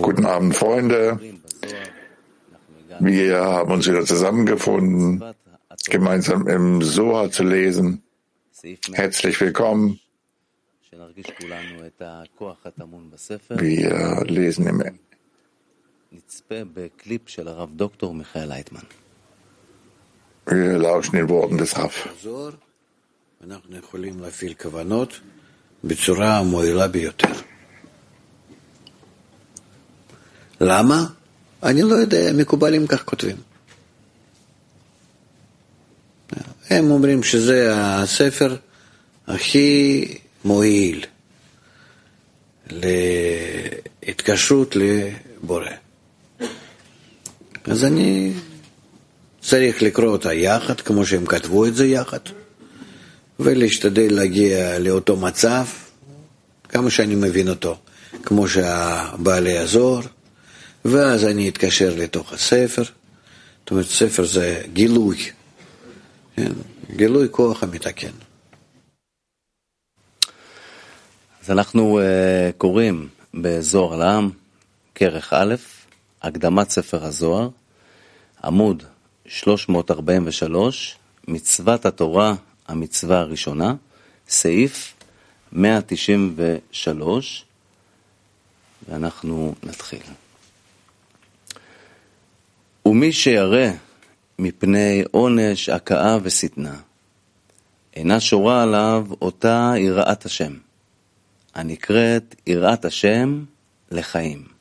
Guten Abend, Freunde. Wir haben uns wieder zusammengefunden, gemeinsam im Soha zu lesen. Herzlich willkommen. Wir lesen im wir lauschen den Worten des Raff. למה? אני לא יודע, מקובלים כך כותבים. הם אומרים שזה הספר הכי מועיל להתקשרות לבורא. אז אני צריך לקרוא אותה יחד, כמו שהם כתבו את זה יחד, ולהשתדל להגיע לאותו מצב, כמה שאני מבין אותו, כמו שהבעלי יעזור, ואז אני אתקשר לתוך הספר. זאת אומרת, ספר זה גילוי, כן? גילוי כוח המתקן. אז אנחנו uh, קוראים בזוהר לעם, כרך א', הקדמת ספר הזוהר, עמוד 343, מצוות התורה, המצווה הראשונה, סעיף 193, ואנחנו נתחיל. ומי שירא מפני עונש, הכאה ושטנה, אינה שורה עליו אותה יראת השם, הנקראת יראת השם לחיים.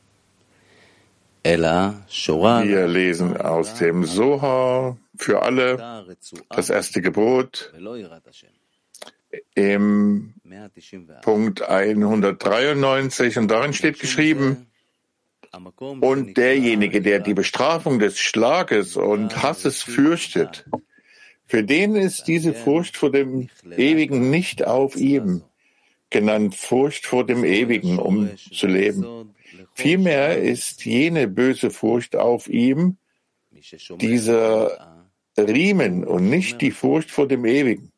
Wir lesen aus dem Soha für alle das erste Gebot im Punkt 193 und darin steht geschrieben, und derjenige, der die Bestrafung des Schlages und Hasses fürchtet, für den ist diese Furcht vor dem Ewigen nicht auf ihm, genannt Furcht vor dem Ewigen, um zu leben. Vielmehr ist jene böse Furcht auf ihm dieser Riemen und nicht die Furcht vor dem Ewigen.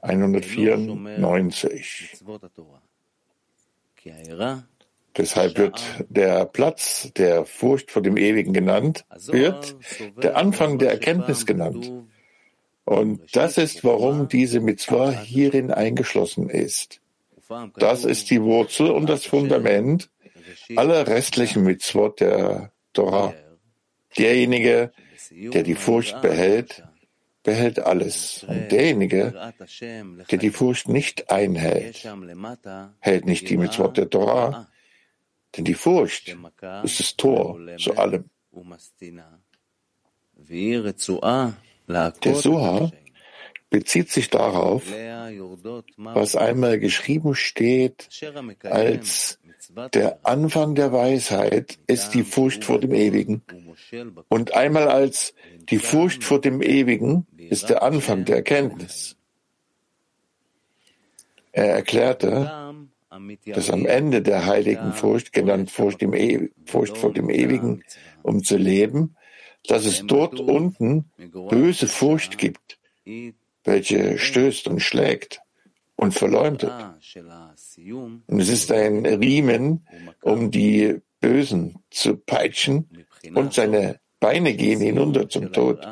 194. Deshalb wird der Platz der Furcht vor dem Ewigen genannt, wird der Anfang der Erkenntnis genannt. Und das ist, warum diese Mitzvah hierin eingeschlossen ist. Das ist die Wurzel und das Fundament aller restlichen Mitzvot der Torah. Derjenige, der die Furcht behält, behält alles. Und derjenige, der die Furcht nicht einhält, hält nicht die Mitzvot der Torah. Denn die Furcht ist das Tor zu allem. Der Suha bezieht sich darauf, was einmal geschrieben steht als der Anfang der Weisheit ist die Furcht vor dem Ewigen und einmal als die Furcht vor dem Ewigen ist der Anfang der Erkenntnis. Er erklärte, dass am Ende der heiligen Furcht, genannt Furcht, e Furcht vor dem Ewigen, um zu leben, dass es dort unten böse Furcht gibt, welche stößt und schlägt und verleumdet. Und es ist ein Riemen, um die Bösen zu peitschen und seine Beine gehen hinunter zum Tod.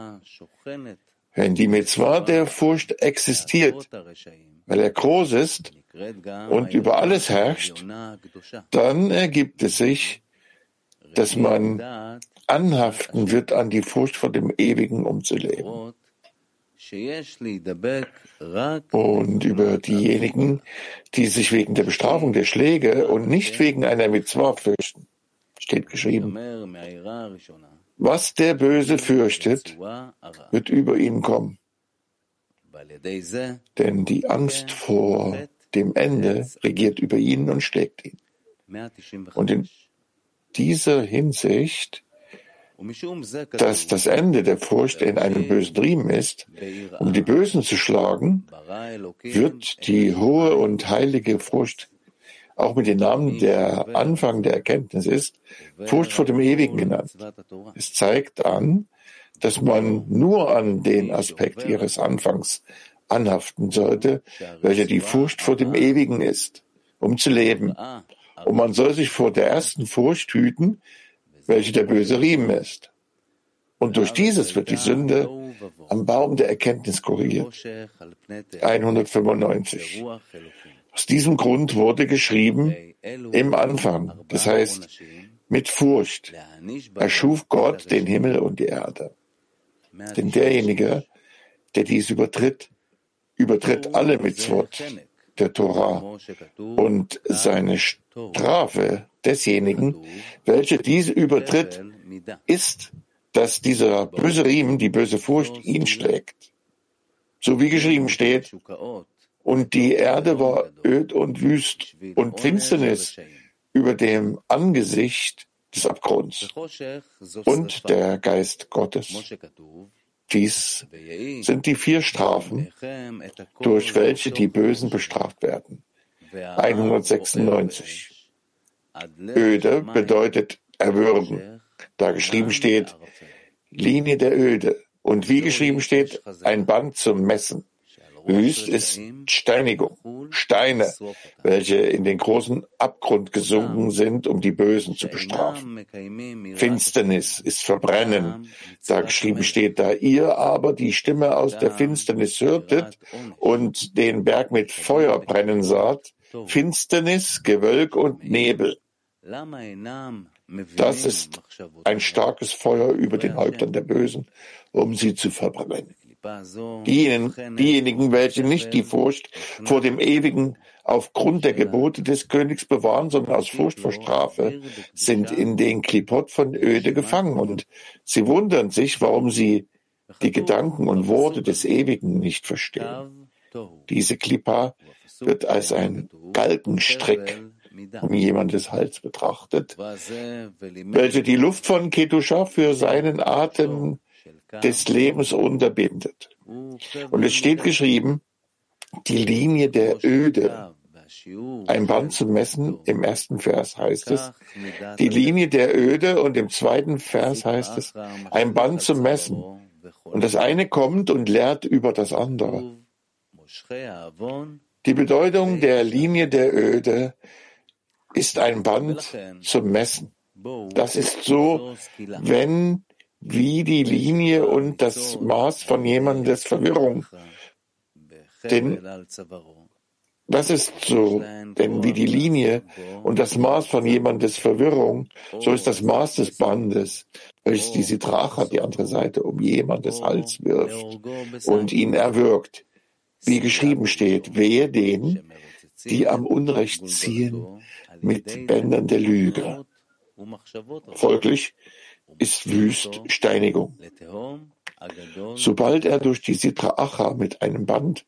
Wenn die Mitzvah der Furcht existiert, weil er groß ist und über alles herrscht, dann ergibt es sich, dass man anhaften wird an die Furcht vor dem Ewigen umzuleben. Und über diejenigen, die sich wegen der Bestrafung der Schläge und nicht wegen einer Mitzvah fürchten, steht geschrieben. Was der Böse fürchtet, wird über ihn kommen. Denn die Angst vor dem Ende regiert über ihn und schlägt ihn. Und in dieser Hinsicht dass das Ende der Furcht in einem bösen Riemen ist, um die Bösen zu schlagen, wird die hohe und heilige Furcht auch mit dem Namen der Anfang der Erkenntnis ist, Furcht vor dem Ewigen genannt. Es zeigt an, dass man nur an den Aspekt ihres Anfangs anhaften sollte, welcher die Furcht vor dem Ewigen ist. um zu leben. Und man soll sich vor der ersten Furcht hüten, welche der böse Riemen ist. Und durch dieses wird die Sünde am Baum der Erkenntnis korrigiert. 195. Aus diesem Grund wurde geschrieben im Anfang, das heißt mit Furcht, erschuf Gott den Himmel und die Erde. Denn derjenige, der dies übertritt, übertritt alle Mitzvot der Torah und seine Strafe desjenigen, welcher diese übertritt, ist, dass dieser böse Riemen, die böse Furcht ihn schlägt. So wie geschrieben steht, und die Erde war öd und wüst und Finsternis über dem Angesicht des Abgrunds. Und der Geist Gottes. Dies sind die vier Strafen, durch welche die Bösen bestraft werden. 196. Öde bedeutet erwürgen, da geschrieben steht, Linie der Öde. Und wie geschrieben steht, ein Band zum Messen. Wüst ist Steinigung, Steine, welche in den großen Abgrund gesunken sind, um die Bösen zu bestrafen. Finsternis ist Verbrennen, da geschrieben steht, da ihr aber die Stimme aus der Finsternis hörtet und den Berg mit Feuer brennen saht, Finsternis, Gewölk und Nebel. Das ist ein starkes Feuer über den Häuptern der Bösen, um sie zu verbrennen. Diejenigen, diejenigen, welche nicht die Furcht vor dem Ewigen aufgrund der Gebote des Königs bewahren, sondern aus Furcht vor Strafe, sind in den Klipot von Öde gefangen. Und sie wundern sich, warum sie die Gedanken und Worte des Ewigen nicht verstehen. Diese Klippa wird als ein Galgenstrick um jemandes Hals betrachtet, welche die Luft von Kedusha für seinen Atem des Lebens unterbindet. Und es steht geschrieben, die Linie der Öde, ein Band zu messen, im ersten Vers heißt es, die Linie der Öde und im zweiten Vers heißt es, ein Band zu messen. Und das eine kommt und lehrt über das andere. Die Bedeutung der Linie der Öde ist ein Band zum Messen. Das ist so, wenn wie die Linie und das Maß von jemandes Verwirrung. Denn das ist so, denn wie die Linie und das Maß von jemandes Verwirrung, so ist das Maß des Bandes, welches die Sitracha, die andere Seite, um jemandes Hals wirft und ihn erwürgt. Wie geschrieben steht, wehe denen, die am Unrecht ziehen mit Bändern der Lüge. Folglich ist wüst Steinigung. Sobald er durch die Sitra Acha mit einem Band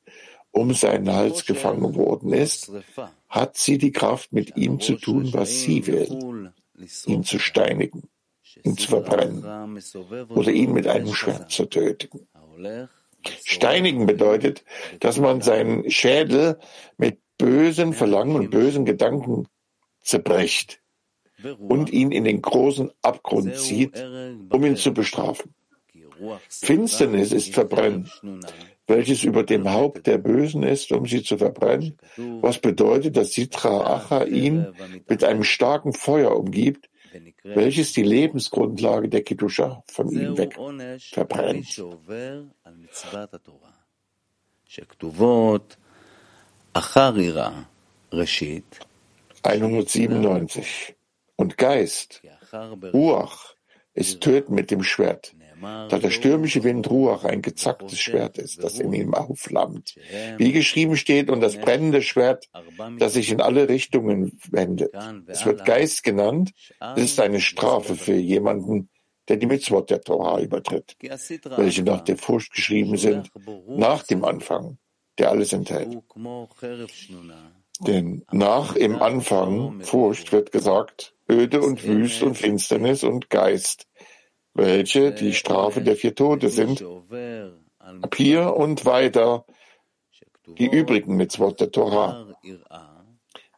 um seinen Hals gefangen worden ist, hat sie die Kraft, mit ihm zu tun, was sie will, ihn zu steinigen, ihn zu verbrennen oder ihn mit einem Schwert zu töten. Steinigen bedeutet, dass man seinen Schädel mit bösen Verlangen und bösen Gedanken zerbricht und ihn in den großen Abgrund zieht, um ihn zu bestrafen. Finsternis ist Verbrennen, welches über dem Haupt der Bösen ist, um sie zu verbrennen, was bedeutet, dass Sitra Acha ihn mit einem starken Feuer umgibt, welches die Lebensgrundlage der Kiddusha von ihm weg verbrennt. 197 und Geist, Ruach, ist töten mit dem Schwert, da der stürmische Wind Ruach ein gezacktes Schwert ist, das in ihm aufflammt. Wie geschrieben steht, und das brennende Schwert, das sich in alle Richtungen wendet. Es wird Geist genannt, es ist eine Strafe für jemanden, der die Mitzvot der Torah übertritt, welche nach der Furcht geschrieben sind, nach dem Anfang, der alles enthält. Denn nach im Anfang Furcht wird gesagt, öde und wüst und Finsternis und Geist, welche die Strafe der vier Tode sind. Ab hier und weiter die übrigen Mitzvot der Torah.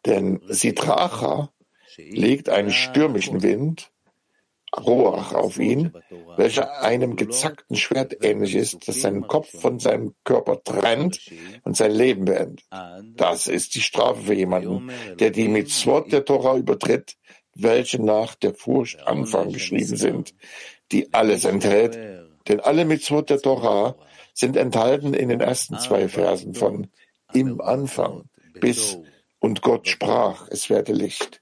Denn Sitracha legt einen stürmischen Wind Roach auf ihn, welcher einem gezackten Schwert ähnlich ist, das seinen Kopf von seinem Körper trennt und sein Leben beendet. Das ist die Strafe für jemanden, der die Mitzvot der Tora übertritt, welche nach der Furcht Anfang geschrieben sind, die alles enthält, denn alle Mitzvot der Tora sind enthalten in den ersten zwei Versen von im Anfang bis und Gott sprach, es werde Licht.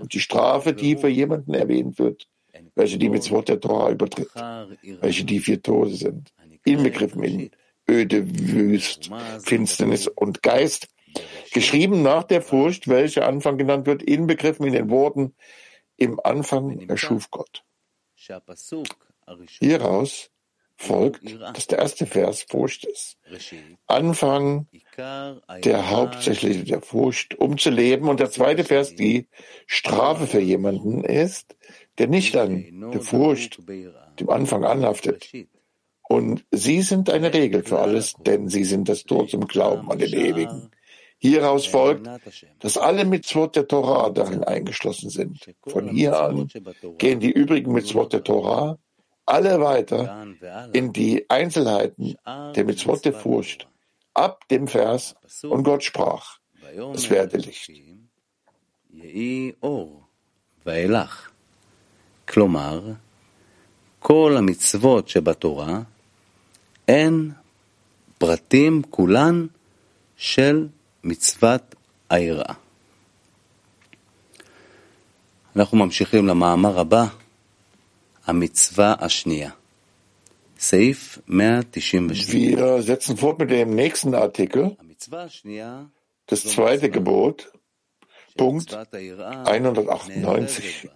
Und die Strafe, die für jemanden erwähnt wird, welche die Mitzvot der Tora übertritt, welche die vier Tode sind, inbegriffen in Öde, Wüst, Finsternis und Geist, geschrieben nach der Furcht, welche Anfang genannt wird, inbegriffen in den Worten, im Anfang erschuf Gott. Hieraus folgt, dass der erste Vers Furcht ist. Anfang der hauptsächliche der Furcht, um zu leben. Und der zweite Vers die Strafe für jemanden ist, der nicht an der Furcht dem Anfang anhaftet. Und sie sind eine Regel für alles, denn sie sind das Tor zum Glauben an den Ewigen. Hieraus folgt, dass alle Mitzvot der Torah darin eingeschlossen sind. Von hier an gehen die übrigen Mitzvot der Torah alle weiter in die Einzelheiten der Mitzvot der Furcht ab dem Vers und Gott sprach, es werde Licht. כלומר, כל המצוות שבתורה הן פרטים כולן של מצוות היראה. אנחנו ממשיכים למאמר הבא, המצווה השנייה. סעיף 198. Wir setzen fort mit dem nächsten Artikel. Das zweite Gebot, Punkt 198.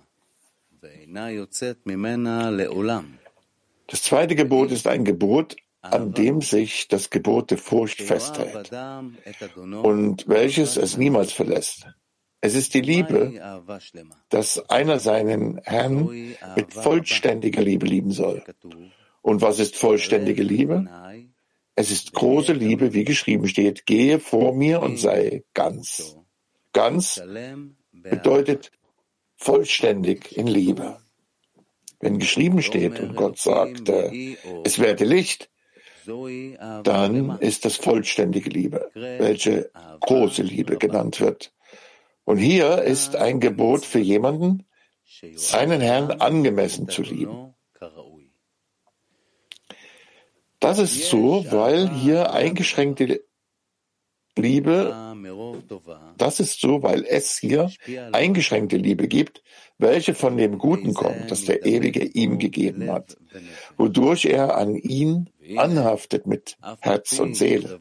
Das zweite Gebot ist ein Gebot, an dem sich das Gebot der Furcht festhält und welches es niemals verlässt. Es ist die Liebe, dass einer seinen Herrn mit vollständiger Liebe lieben soll. Und was ist vollständige Liebe? Es ist große Liebe, wie geschrieben steht, gehe vor mir und sei ganz. Ganz bedeutet vollständig in Liebe. Wenn geschrieben steht und Gott sagte, es werde Licht, dann ist das vollständige Liebe, welche große Liebe genannt wird. Und hier ist ein Gebot für jemanden, seinen Herrn angemessen zu lieben. Das ist so, weil hier eingeschränkte Liebe, das ist so, weil es hier eingeschränkte Liebe gibt, welche von dem Guten kommt, das der Ewige ihm gegeben hat, wodurch er an ihn anhaftet mit Herz und Seele.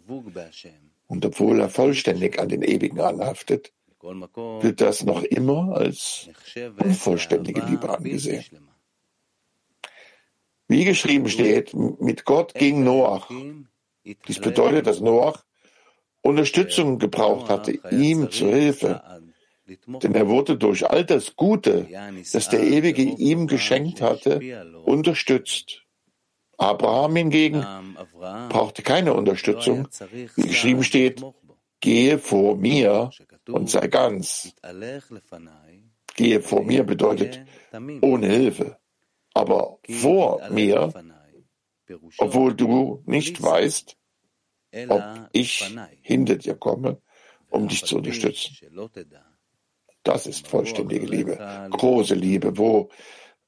Und obwohl er vollständig an den Ewigen anhaftet, wird das noch immer als unvollständige Liebe angesehen. Wie geschrieben steht, mit Gott ging Noach. Dies bedeutet, dass Noach Unterstützung gebraucht hatte, ihm zur Hilfe. Denn er wurde durch all das Gute, das der Ewige ihm geschenkt hatte, unterstützt. Abraham hingegen brauchte keine Unterstützung. Wie geschrieben steht, gehe vor mir und sei ganz. Gehe vor mir bedeutet ohne Hilfe, aber vor mir, obwohl du nicht weißt, ob ich hinter dir komme, um dich zu unterstützen. Das ist vollständige Liebe, große Liebe, wo,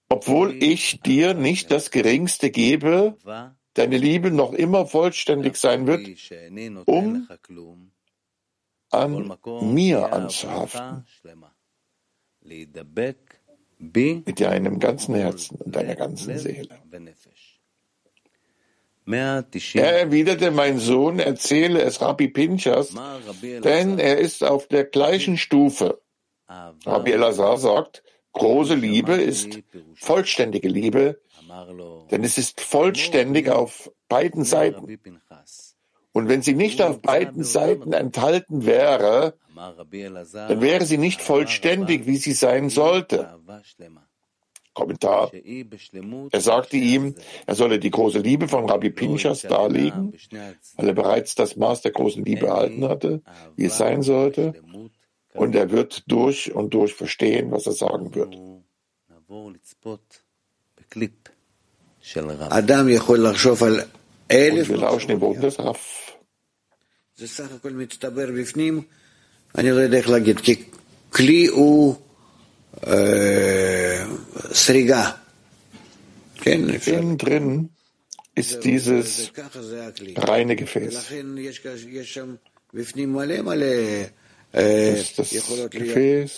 obwohl ich dir nicht das Geringste gebe, deine Liebe noch immer vollständig sein wird, um an mir anzuhaften, mit deinem ganzen Herzen und deiner ganzen Seele. Er erwiderte, mein Sohn, erzähle es Rabbi Pinchas, denn er ist auf der gleichen Stufe. Rabbi Elazar sagt, große Liebe ist vollständige Liebe, denn es ist vollständig auf beiden Seiten. Und wenn sie nicht auf beiden Seiten enthalten wäre, dann wäre sie nicht vollständig, wie sie sein sollte. Kommentar. Er sagte ihm, er solle die große Liebe von Rabbi Pinchas darlegen, weil er bereits das Maß der großen Liebe erhalten hatte, wie es sein sollte, und er wird durch und durch verstehen, was er sagen wird. אדם יכול לחשוב על אלף wir lauschen im Boden des Raff. זה סך הכל מצטבר בפנים, אני לא יודע איך להגיד, כי כלי הוא אה, סריגה. כן, אפשר. Innen drin ist dieses reine Gefäß. Ist das Gefäß,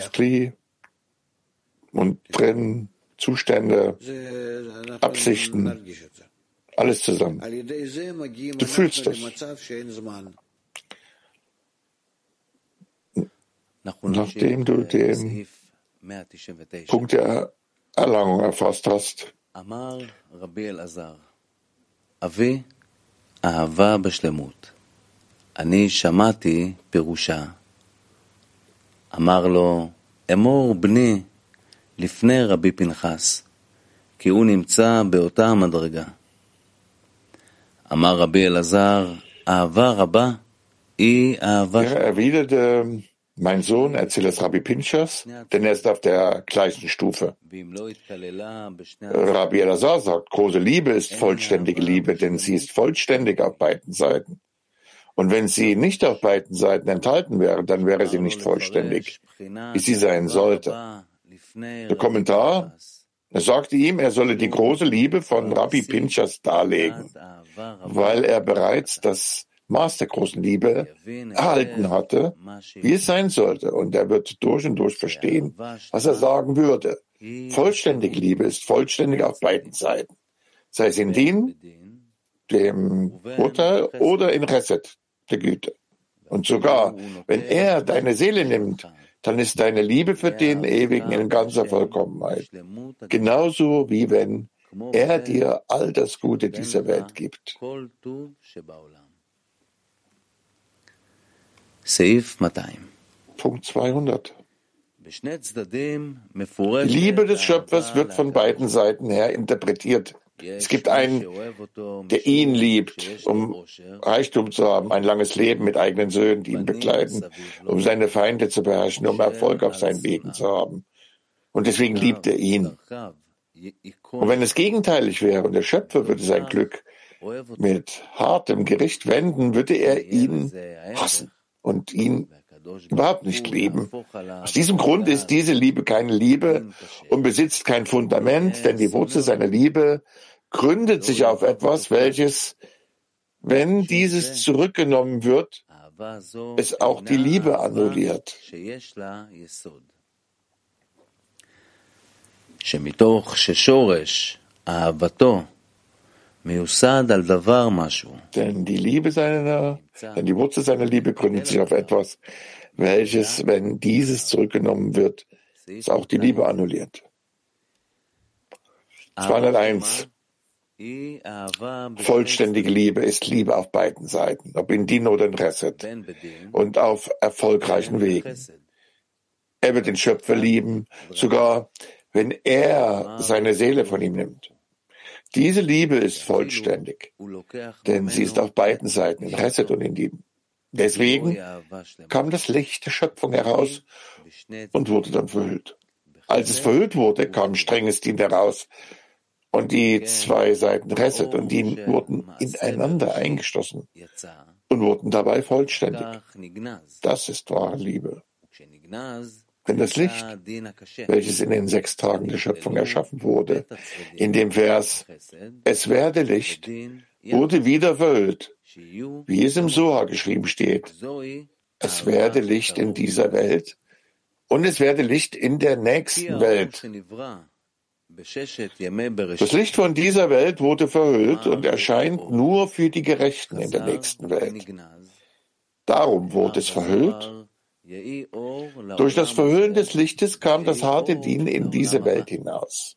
das Kli. Und drin Zustände, Absichten, alles zusammen. Du fühlst das. Nachdem du dem Punkt der Erlangung erfasst hast, אמר רבי אלעזר, אבי, אהבה בשלמות. אני שמעתי פירושה. אמר לו, אמור בני לפני רבי פנחס, כי הוא נמצא באותה מדרגה. אמר רבי אלעזר, אהבה רבה היא אהבה Mein Sohn, erzählt es Rabbi Pinchas, denn er ist auf der gleichen Stufe. Rabbi Elazar sagt, große Liebe ist vollständige Liebe, denn sie ist vollständig auf beiden Seiten. Und wenn sie nicht auf beiden Seiten enthalten wäre, dann wäre sie nicht vollständig, wie sie sein sollte. Der Kommentar er sagte ihm, er solle die große Liebe von Rabbi Pinchas darlegen, weil er bereits das Maß der großen Liebe erhalten hatte, wie es sein sollte. Und er wird durch und durch verstehen, was er sagen würde. Vollständige Liebe ist vollständig auf beiden Seiten. Sei es in Din, dem Urteil, oder in Reset, der Güte. Und sogar, wenn er deine Seele nimmt, dann ist deine Liebe für den Ewigen in ganzer Vollkommenheit. Genauso wie wenn er dir all das Gute dieser Welt gibt. Seif 200. Punkt 200. Liebe des Schöpfers wird von beiden Seiten her interpretiert. Es gibt einen, der ihn liebt, um Reichtum zu haben, ein langes Leben mit eigenen Söhnen, die ihn begleiten, um seine Feinde zu beherrschen, um Erfolg auf seinen Wegen zu haben. Und deswegen liebt er ihn. Und wenn es gegenteilig wäre und der Schöpfer würde sein Glück mit hartem Gericht wenden, würde er ihn hassen und ihn überhaupt nicht lieben. Aus diesem Grund ist diese Liebe keine Liebe und besitzt kein Fundament, denn die Wurzel seiner Liebe gründet sich auf etwas, welches, wenn dieses zurückgenommen wird, es auch die Liebe annulliert. שמתוך ששורש אהבתו denn die Liebe seiner, denn die Wurzel seiner Liebe gründet sich auf etwas, welches, wenn dieses zurückgenommen wird, ist auch die Liebe annulliert. 201. Vollständige Liebe ist Liebe auf beiden Seiten, ob in Dino oder in Reset, und auf erfolgreichen Wegen. Er wird den Schöpfer lieben, sogar wenn er seine Seele von ihm nimmt. Diese Liebe ist vollständig, denn sie ist auf beiden Seiten, in Chesed und in Lieben. Deswegen kam das Licht der Schöpfung heraus und wurde dann verhüllt. Als es verhüllt wurde, kam strenges Dien heraus und die zwei Seiten Reset und Dien wurden ineinander eingeschlossen und wurden dabei vollständig. Das ist wahre Liebe. Denn das Licht, welches in den sechs Tagen der Schöpfung erschaffen wurde, in dem Vers Es werde Licht, wurde wieder verhüllt, wie es im Soha geschrieben steht. Es werde Licht in dieser Welt und es werde Licht in der nächsten Welt. Das Licht von dieser Welt wurde verhüllt und erscheint nur für die Gerechten in der nächsten Welt. Darum wurde es verhüllt durch das Verhüllen des Lichtes kam das harte Dien in diese Welt hinaus,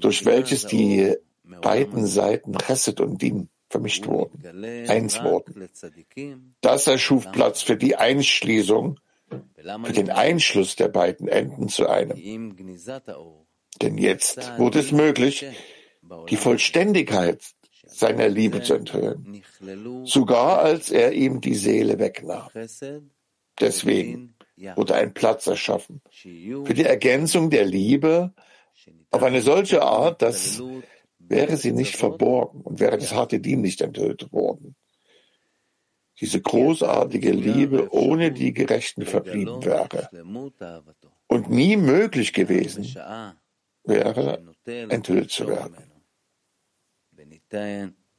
durch welches die beiden Seiten Chesed und Dien vermischt wurden, eins wurden. Das erschuf Platz für die Einschließung, für den Einschluss der beiden Enden zu einem. Denn jetzt wurde es möglich, die Vollständigkeit seiner Liebe zu enthüllen, sogar als er ihm die Seele wegnahm deswegen. Wurde ein Platz erschaffen. Für die Ergänzung der Liebe auf eine solche Art, dass wäre sie nicht verborgen und wäre das harte Dien nicht enthüllt worden. Diese großartige Liebe ohne die Gerechten verblieben wäre. und nie möglich gewesen wäre, enthüllt zu werden.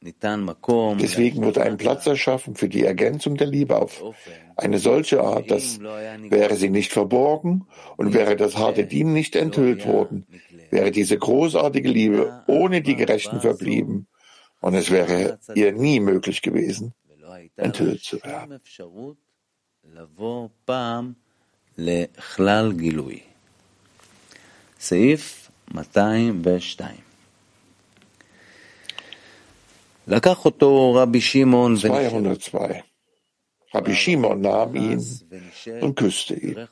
Deswegen wurde ein Platz erschaffen für die Ergänzung der Liebe auf eine solche Art, dass wäre sie nicht verborgen und wäre das harte Dien nicht enthüllt worden, wäre diese großartige Liebe ohne die Gerechten verblieben und es wäre ihr nie möglich gewesen, enthüllt zu werden. Seif 202 202. Rabbi Shimon nahm ihn und küsste ihn.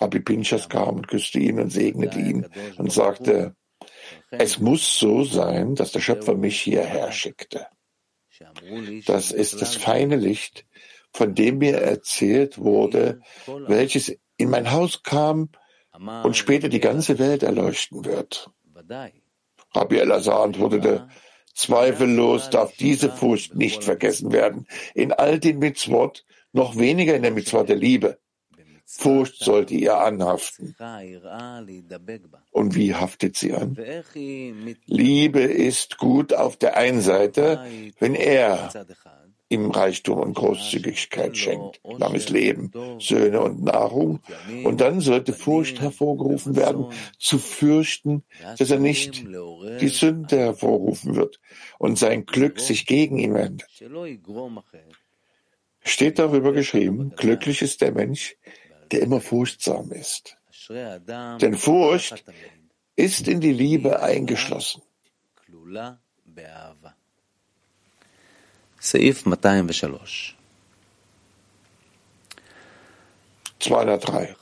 Rabbi Pinchas kam und küsste ihn und segnete ihn und sagte, es muss so sein, dass der Schöpfer mich hierher schickte. Das ist das feine Licht, von dem mir erzählt wurde, welches in mein Haus kam und später die ganze Welt erleuchten wird. Rabbi Elazar antwortete, Zweifellos darf diese Furcht nicht vergessen werden. In all den Mitzvot, noch weniger in der Mitzvot der Liebe. Furcht sollte ihr anhaften. Und wie haftet sie an? Liebe ist gut auf der einen Seite, wenn er ihm Reichtum und Großzügigkeit schenkt, langes Leben, Söhne und Nahrung. Und dann sollte Furcht hervorgerufen werden, zu fürchten, dass er nicht die Sünde hervorrufen wird und sein Glück sich gegen ihn wendet. Steht darüber geschrieben, glücklich ist der Mensch, der immer furchtsam ist. Denn Furcht ist in die Liebe eingeschlossen. סעיף 203 203.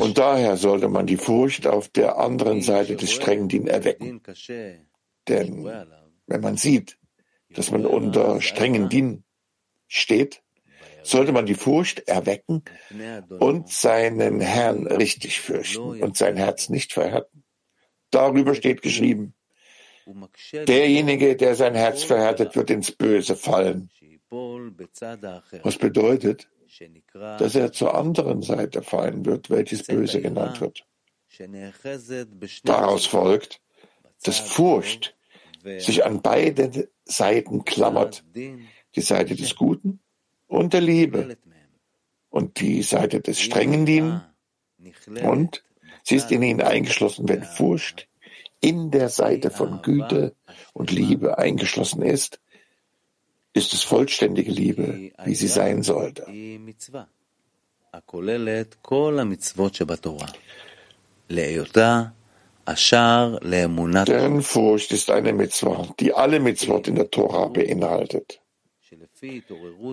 Und daher sollte man die Furcht auf der anderen Seite des strengen Din erwecken. Denn wenn man sieht, dass man unter strengen Din steht, sollte man die Furcht erwecken und seinen Herrn richtig fürchten und sein Herz nicht verhärten. Darüber steht geschrieben, derjenige, der sein Herz verhärtet, wird ins Böse fallen. Was bedeutet, dass er zur anderen Seite fallen wird, welches Böse genannt wird. Daraus folgt, dass Furcht sich an beide Seiten klammert, die Seite des Guten und der Liebe. Und die Seite des strengen Dienen und sie ist in ihnen eingeschlossen, wenn Furcht in der Seite von Güte und Liebe eingeschlossen ist, ist es vollständige Liebe, wie sie sein sollte. Deren Furcht ist eine Mitzvah, die alle Mitzvot in der Tora beinhaltet,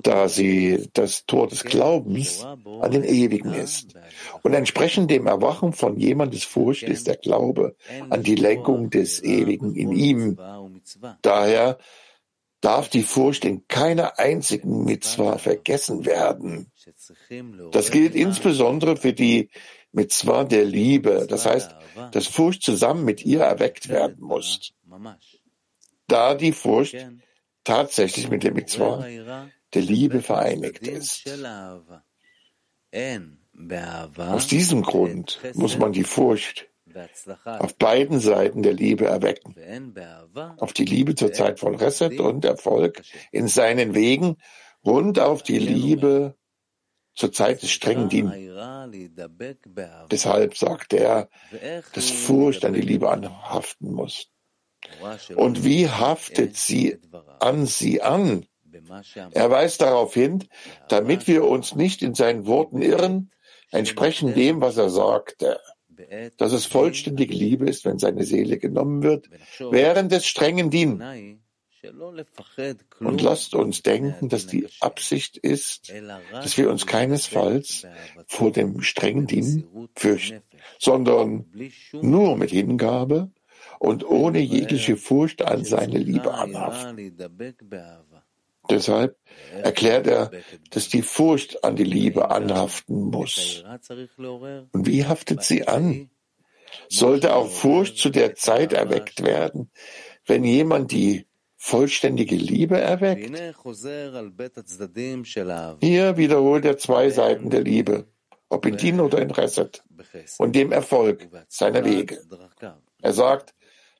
da sie das Tor des Glaubens an den Ewigen ist. Und entsprechend dem Erwachen von jemandes Furcht ist der Glaube an die Lenkung des Ewigen in ihm. Daher darf die Furcht in keiner einzigen Mitzvah vergessen werden. Das gilt insbesondere für die Mitzvah der Liebe, das heißt, dass Furcht zusammen mit ihr erweckt werden muss. Da die Furcht tatsächlich mit der Mitzvah der Liebe vereinigt ist. Aus diesem Grund muss man die Furcht auf beiden Seiten der Liebe erwecken. Auf die Liebe zur Zeit von Reset und Erfolg in seinen Wegen und auf die Liebe zur Zeit des strengen Dien. Deshalb sagt er, dass Furcht an die Liebe anhaften muss. Und wie haftet sie an sie an? Er weist darauf hin, damit wir uns nicht in seinen Worten irren, entsprechend dem, was er sagte. Dass es vollständige Liebe ist, wenn seine Seele genommen wird, während des strengen Dien. Und lasst uns denken, dass die Absicht ist, dass wir uns keinesfalls vor dem strengen Dien fürchten, sondern nur mit Hingabe und ohne jegliche Furcht an seine Liebe anhaften. Deshalb erklärt er, dass die Furcht an die Liebe anhaften muss. Und wie haftet sie an? Sollte auch Furcht zu der Zeit erweckt werden, wenn jemand die vollständige Liebe erweckt? Hier wiederholt er zwei Seiten der Liebe, ob in Din oder in Reset, und dem Erfolg seiner Wege. Er sagt,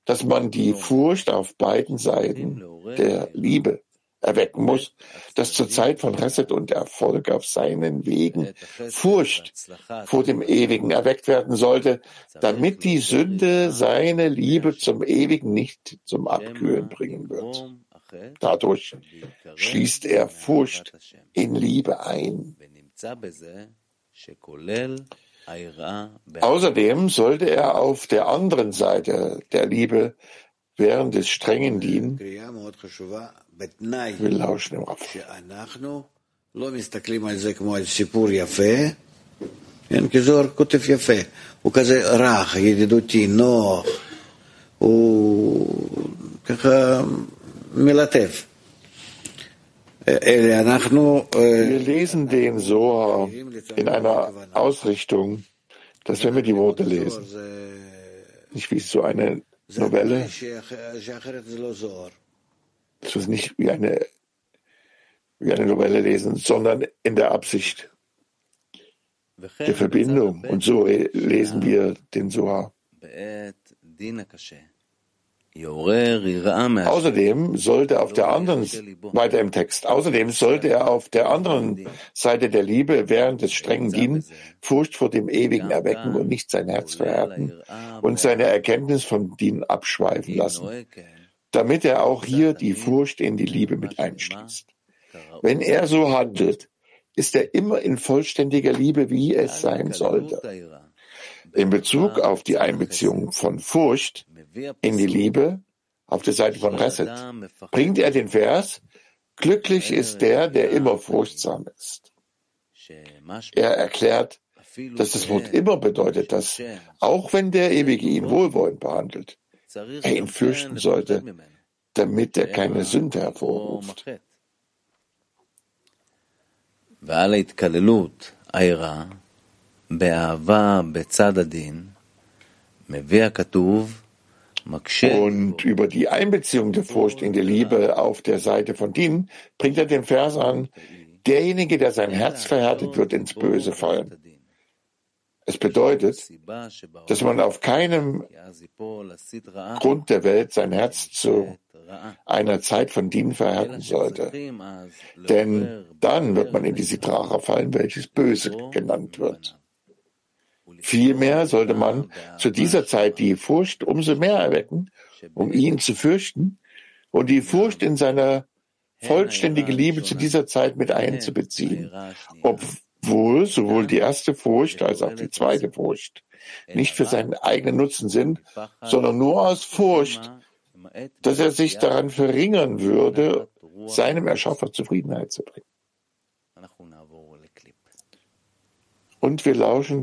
dass man die Furcht auf beiden Seiten der Liebe erwecken muss, dass zur Zeit von Reset und Erfolg auf seinen Wegen Furcht vor dem Ewigen erweckt werden sollte, damit die Sünde seine Liebe zum Ewigen nicht zum Abkühlen bringen wird. Dadurch schließt er Furcht in Liebe ein. Außerdem sollte er auf der anderen Seite der Liebe während des strengen Dienen wir lauschen im Raff. כן, כי זוהר כותב יפה, הוא כזה רך, ידידותי, נוח, הוא ככה מלטף. Wir äh, äh, lesen den Soa in einer Ausrichtung, dass wenn wir die Worte lesen, nicht wie so eine Novelle, dass wir es nicht wie eine, wie eine Novelle lesen, sondern in der Absicht der Verbindung. Und so lesen wir den Soa. Außerdem sollte auf der anderen, weiter im Text, außerdem sollte er auf der anderen Seite der Liebe während des strengen Dienen Furcht vor dem Ewigen erwecken und nicht sein Herz verhärten und seine Erkenntnis vom Dienen abschweifen lassen damit er auch hier die Furcht in die Liebe mit einschließt. Wenn er so handelt, ist er immer in vollständiger Liebe, wie es sein sollte. In Bezug auf die Einbeziehung von Furcht in die Liebe auf der Seite von Reset? Bringt er den Vers, glücklich ist der, der immer furchtsam ist. Er erklärt, dass das Wort immer bedeutet, dass auch wenn der Ewige ihn wohlwollend behandelt, er ihn fürchten sollte, damit er keine Sünde hervorruft. Und über die Einbeziehung der Furcht in die Liebe auf der Seite von Din bringt er den Vers an, derjenige, der sein Herz verhärtet, wird ins Böse fallen. Es bedeutet, dass man auf keinem Grund der Welt sein Herz zu einer Zeit von Dienen verhärten sollte. Denn dann wird man in die Sitracha fallen, welches böse genannt wird. Vielmehr sollte man zu dieser Zeit die Furcht umso mehr erwecken, um ihn zu fürchten und die Furcht in seiner vollständige Liebe zu dieser Zeit mit einzubeziehen, obwohl sowohl die erste Furcht als auch die zweite Furcht nicht für seinen eigenen Nutzen sind, sondern nur aus Furcht, dass er sich daran verringern würde, seinem Erschaffer Zufriedenheit zu bringen. Und wir lauschen